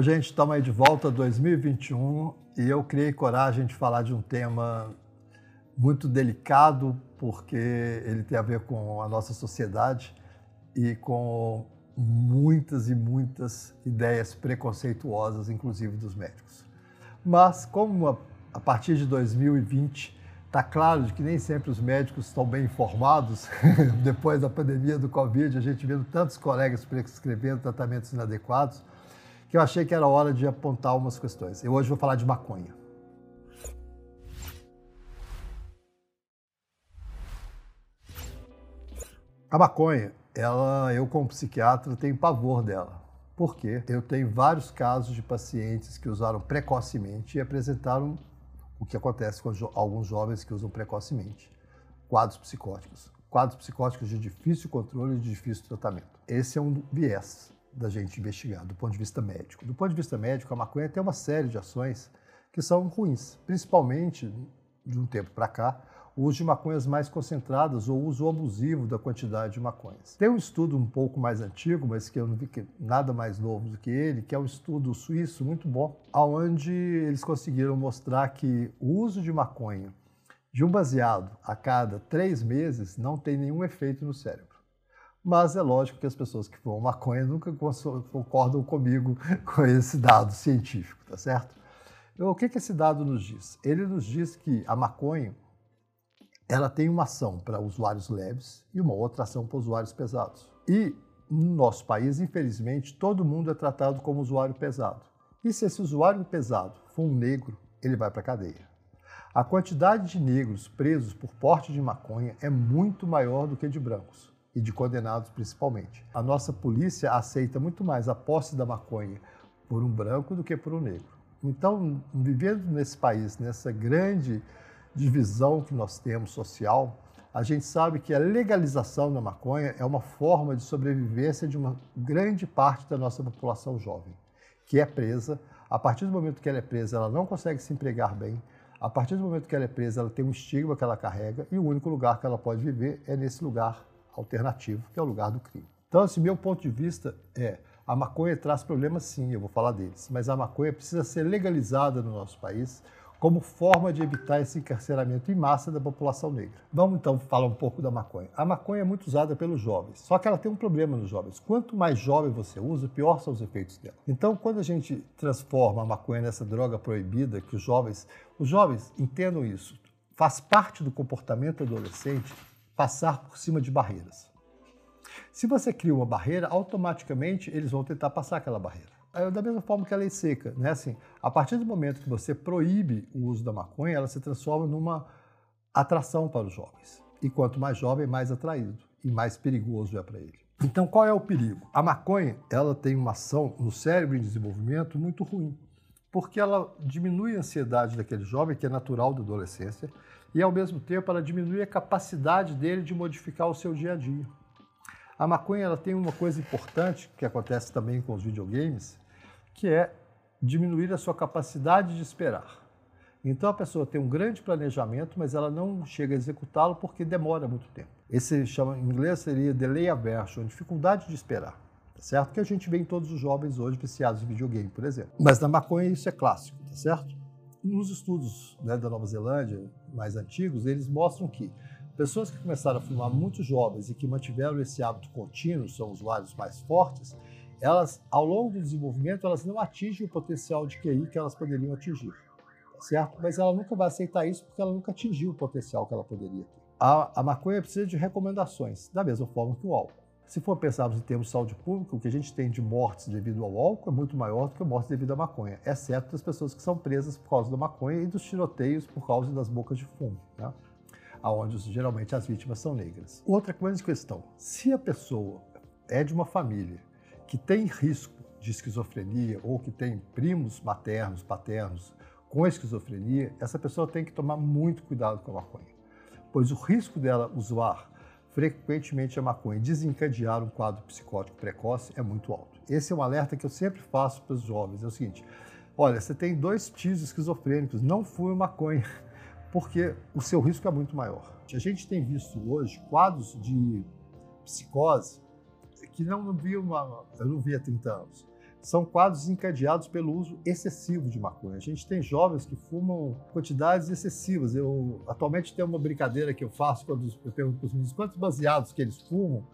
Gente, estamos aí de volta 2021 e eu criei coragem de falar de um tema muito delicado porque ele tem a ver com a nossa sociedade e com muitas e muitas ideias preconceituosas, inclusive dos médicos. Mas como a, a partir de 2020 está claro de que nem sempre os médicos estão bem informados, depois da pandemia do Covid, a gente vendo tantos colegas prescrevendo tratamentos inadequados, que eu achei que era hora de apontar umas questões. Eu hoje vou falar de maconha. A maconha, ela, eu como psiquiatra tenho pavor dela. Por quê? Eu tenho vários casos de pacientes que usaram precocemente e apresentaram o que acontece com alguns jovens que usam precocemente, quadros psicóticos. Quadros psicóticos de difícil controle e de difícil tratamento. Esse é um viés da gente investigar do ponto de vista médico. Do ponto de vista médico, a maconha tem uma série de ações que são ruins, principalmente de um tempo para cá, o uso de maconhas mais concentradas ou uso abusivo da quantidade de maconhas. Tem um estudo um pouco mais antigo, mas que eu não vi que nada mais novo do que ele, que é um estudo suíço muito bom, onde eles conseguiram mostrar que o uso de maconha de um baseado a cada três meses não tem nenhum efeito no cérebro. Mas é lógico que as pessoas que fumam maconha nunca concordam comigo com esse dado científico, tá certo? Então, o que, que esse dado nos diz? Ele nos diz que a maconha ela tem uma ação para usuários leves e uma outra ação para usuários pesados. E no nosso país, infelizmente, todo mundo é tratado como usuário pesado. E se esse usuário pesado for um negro, ele vai para a cadeia. A quantidade de negros presos por porte de maconha é muito maior do que de brancos e de condenados principalmente. A nossa polícia aceita muito mais a posse da maconha por um branco do que por um negro. Então, vivendo nesse país, nessa grande divisão que nós temos social, a gente sabe que a legalização da maconha é uma forma de sobrevivência de uma grande parte da nossa população jovem, que é presa. A partir do momento que ela é presa, ela não consegue se empregar bem. A partir do momento que ela é presa, ela tem um estigma que ela carrega e o único lugar que ela pode viver é nesse lugar alternativo, que é o lugar do crime. Então, assim, meu ponto de vista é a maconha traz problemas sim, eu vou falar deles, mas a maconha precisa ser legalizada no nosso país como forma de evitar esse encarceramento em massa da população negra. Vamos então falar um pouco da maconha. A maconha é muito usada pelos jovens, só que ela tem um problema nos jovens. Quanto mais jovem você usa, pior são os efeitos dela. Então, quando a gente transforma a maconha nessa droga proibida, que os jovens, os jovens entendam isso, faz parte do comportamento adolescente passar por cima de barreiras. Se você cria uma barreira, automaticamente eles vão tentar passar aquela barreira. É da mesma forma que a lei seca, né? Assim, a partir do momento que você proíbe o uso da maconha, ela se transforma numa atração para os jovens. E quanto mais jovem, mais atraído e mais perigoso é para ele. Então, qual é o perigo? A maconha, ela tem uma ação no cérebro em desenvolvimento muito ruim, porque ela diminui a ansiedade daquele jovem, que é natural da adolescência, e ao mesmo tempo ela diminui a capacidade dele de modificar o seu dia a dia. A maconha ela tem uma coisa importante que acontece também com os videogames, que é diminuir a sua capacidade de esperar. Então a pessoa tem um grande planejamento, mas ela não chega a executá-lo porque demora muito tempo. Esse chama, em inglês seria delay aversion, dificuldade de esperar. Tá certo? Que a gente vê em todos os jovens hoje viciados em videogame, por exemplo. Mas na maconha isso é clássico, tá certo? Nos estudos né, da Nova Zelândia, mais antigos, eles mostram que pessoas que começaram a fumar muito jovens e que mantiveram esse hábito contínuo, são usuários mais fortes, elas, ao longo do desenvolvimento, elas não atingem o potencial de QI que elas poderiam atingir, tá certo? Mas ela nunca vai aceitar isso porque ela nunca atingiu o potencial que ela poderia ter. A, a maconha precisa de recomendações, da mesma forma que o álcool. Se for pensarmos em termos de saúde pública, o que a gente tem de mortes devido ao álcool é muito maior do que mortes devido à maconha, exceto das pessoas que são presas por causa da maconha e dos tiroteios por causa das bocas de fumo, né? onde geralmente as vítimas são negras. Outra coisa de questão, se a pessoa é de uma família que tem risco de esquizofrenia ou que tem primos maternos, paternos com esquizofrenia, essa pessoa tem que tomar muito cuidado com a maconha, pois o risco dela usar frequentemente a maconha desencadear um quadro psicótico precoce é muito alto. Esse é um alerta que eu sempre faço para os jovens, é o seguinte, olha, você tem dois tios esquizofrênicos, não fume maconha, porque o seu risco é muito maior. A gente tem visto hoje quadros de psicose que não vi uma, eu não vi há 30 anos. São quadros encadeados pelo uso excessivo de maconha. A gente tem jovens que fumam quantidades excessivas. Eu atualmente tenho uma brincadeira que eu faço quando eu pergunto para os meninos quantos baseados que eles fumam.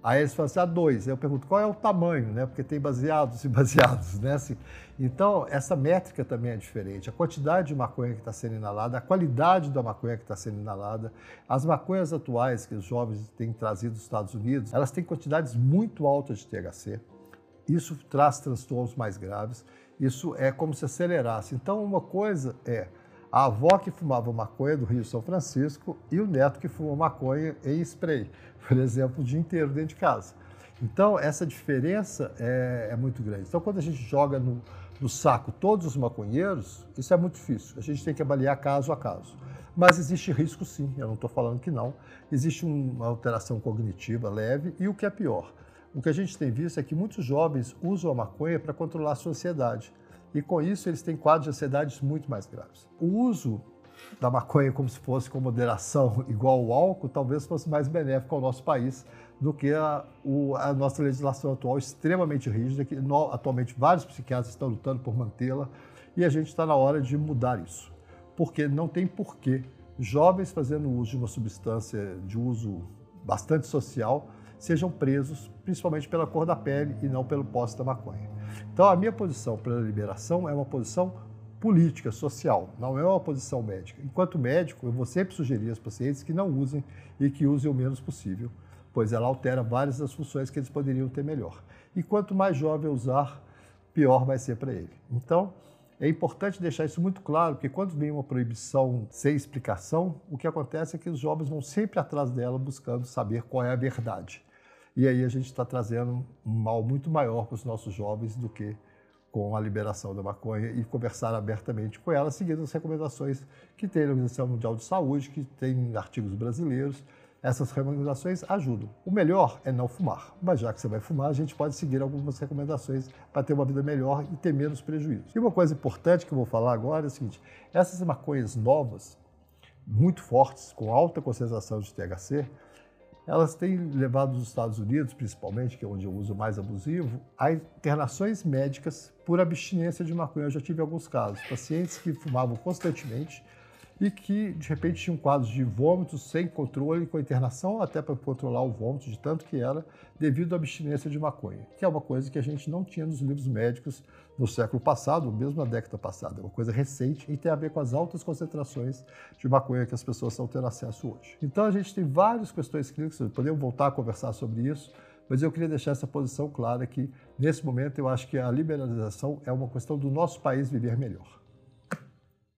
Aí eles falam assim, ah, dois. Aí eu pergunto, qual é o tamanho, né? Porque tem baseados e baseados, né? Assim, então, essa métrica também é diferente. A quantidade de maconha que está sendo inalada, a qualidade da maconha que está sendo inalada. As maconhas atuais que os jovens têm trazido dos Estados Unidos, elas têm quantidades muito altas de THC. Isso traz transtornos mais graves. Isso é como se acelerasse. Então, uma coisa é a avó que fumava maconha do Rio São Francisco e o neto que fuma maconha em spray, por exemplo, o dia inteiro dentro de casa. Então, essa diferença é, é muito grande. Então, quando a gente joga no, no, saco todos os maconheiros, isso é muito difícil. A gente tem que avaliar caso a caso. Mas existe risco sim, eu não estou falando que não. Existe uma alteração cognitiva leve e o que é pior. O que a gente tem visto é que muitos jovens usam a maconha para controlar a sua ansiedade. E com isso eles têm quadros de ansiedade muito mais graves. O uso da maconha como se fosse com moderação igual ao álcool, talvez fosse mais benéfico ao nosso país do que a, o, a nossa legislação atual extremamente rígida, que no, atualmente vários psiquiatras estão lutando por mantê-la, e a gente está na hora de mudar isso. Porque não tem porquê jovens fazendo uso de uma substância de uso bastante social sejam presos, principalmente pela cor da pele e não pelo posse da maconha. Então, a minha posição para a liberação é uma posição política, social, não é uma posição médica. Enquanto médico, eu vou sempre sugerir aos pacientes que não usem e que usem o menos possível, pois ela altera várias das funções que eles poderiam ter melhor. E quanto mais jovem usar, pior vai ser para ele. Então, é importante deixar isso muito claro, porque quando vem uma proibição sem explicação, o que acontece é que os jovens vão sempre atrás dela buscando saber qual é a verdade. E aí a gente está trazendo um mal muito maior para os nossos jovens do que com a liberação da maconha e conversar abertamente com ela, seguindo as recomendações que tem a Organização Mundial de Saúde, que tem artigos brasileiros. Essas recomendações ajudam. O melhor é não fumar, mas já que você vai fumar, a gente pode seguir algumas recomendações para ter uma vida melhor e ter menos prejuízo. E uma coisa importante que eu vou falar agora é o seguinte: essas maconhas novas, muito fortes, com alta concentração de THC, elas têm levado os Estados Unidos, principalmente, que é onde eu uso mais abusivo, a internações médicas por abstinência de maconha. Eu já tive alguns casos, pacientes que fumavam constantemente e que de repente tinham quadros de vômitos sem controle, com internação até para controlar o vômito, de tanto que era, devido à abstinência de maconha, que é uma coisa que a gente não tinha nos livros médicos no século passado, ou mesmo na década passada, é uma coisa recente e tem a ver com as altas concentrações de maconha que as pessoas estão tendo acesso hoje. Então a gente tem várias questões clínicas, podemos voltar a conversar sobre isso, mas eu queria deixar essa posição clara que, nesse momento, eu acho que a liberalização é uma questão do nosso país viver melhor.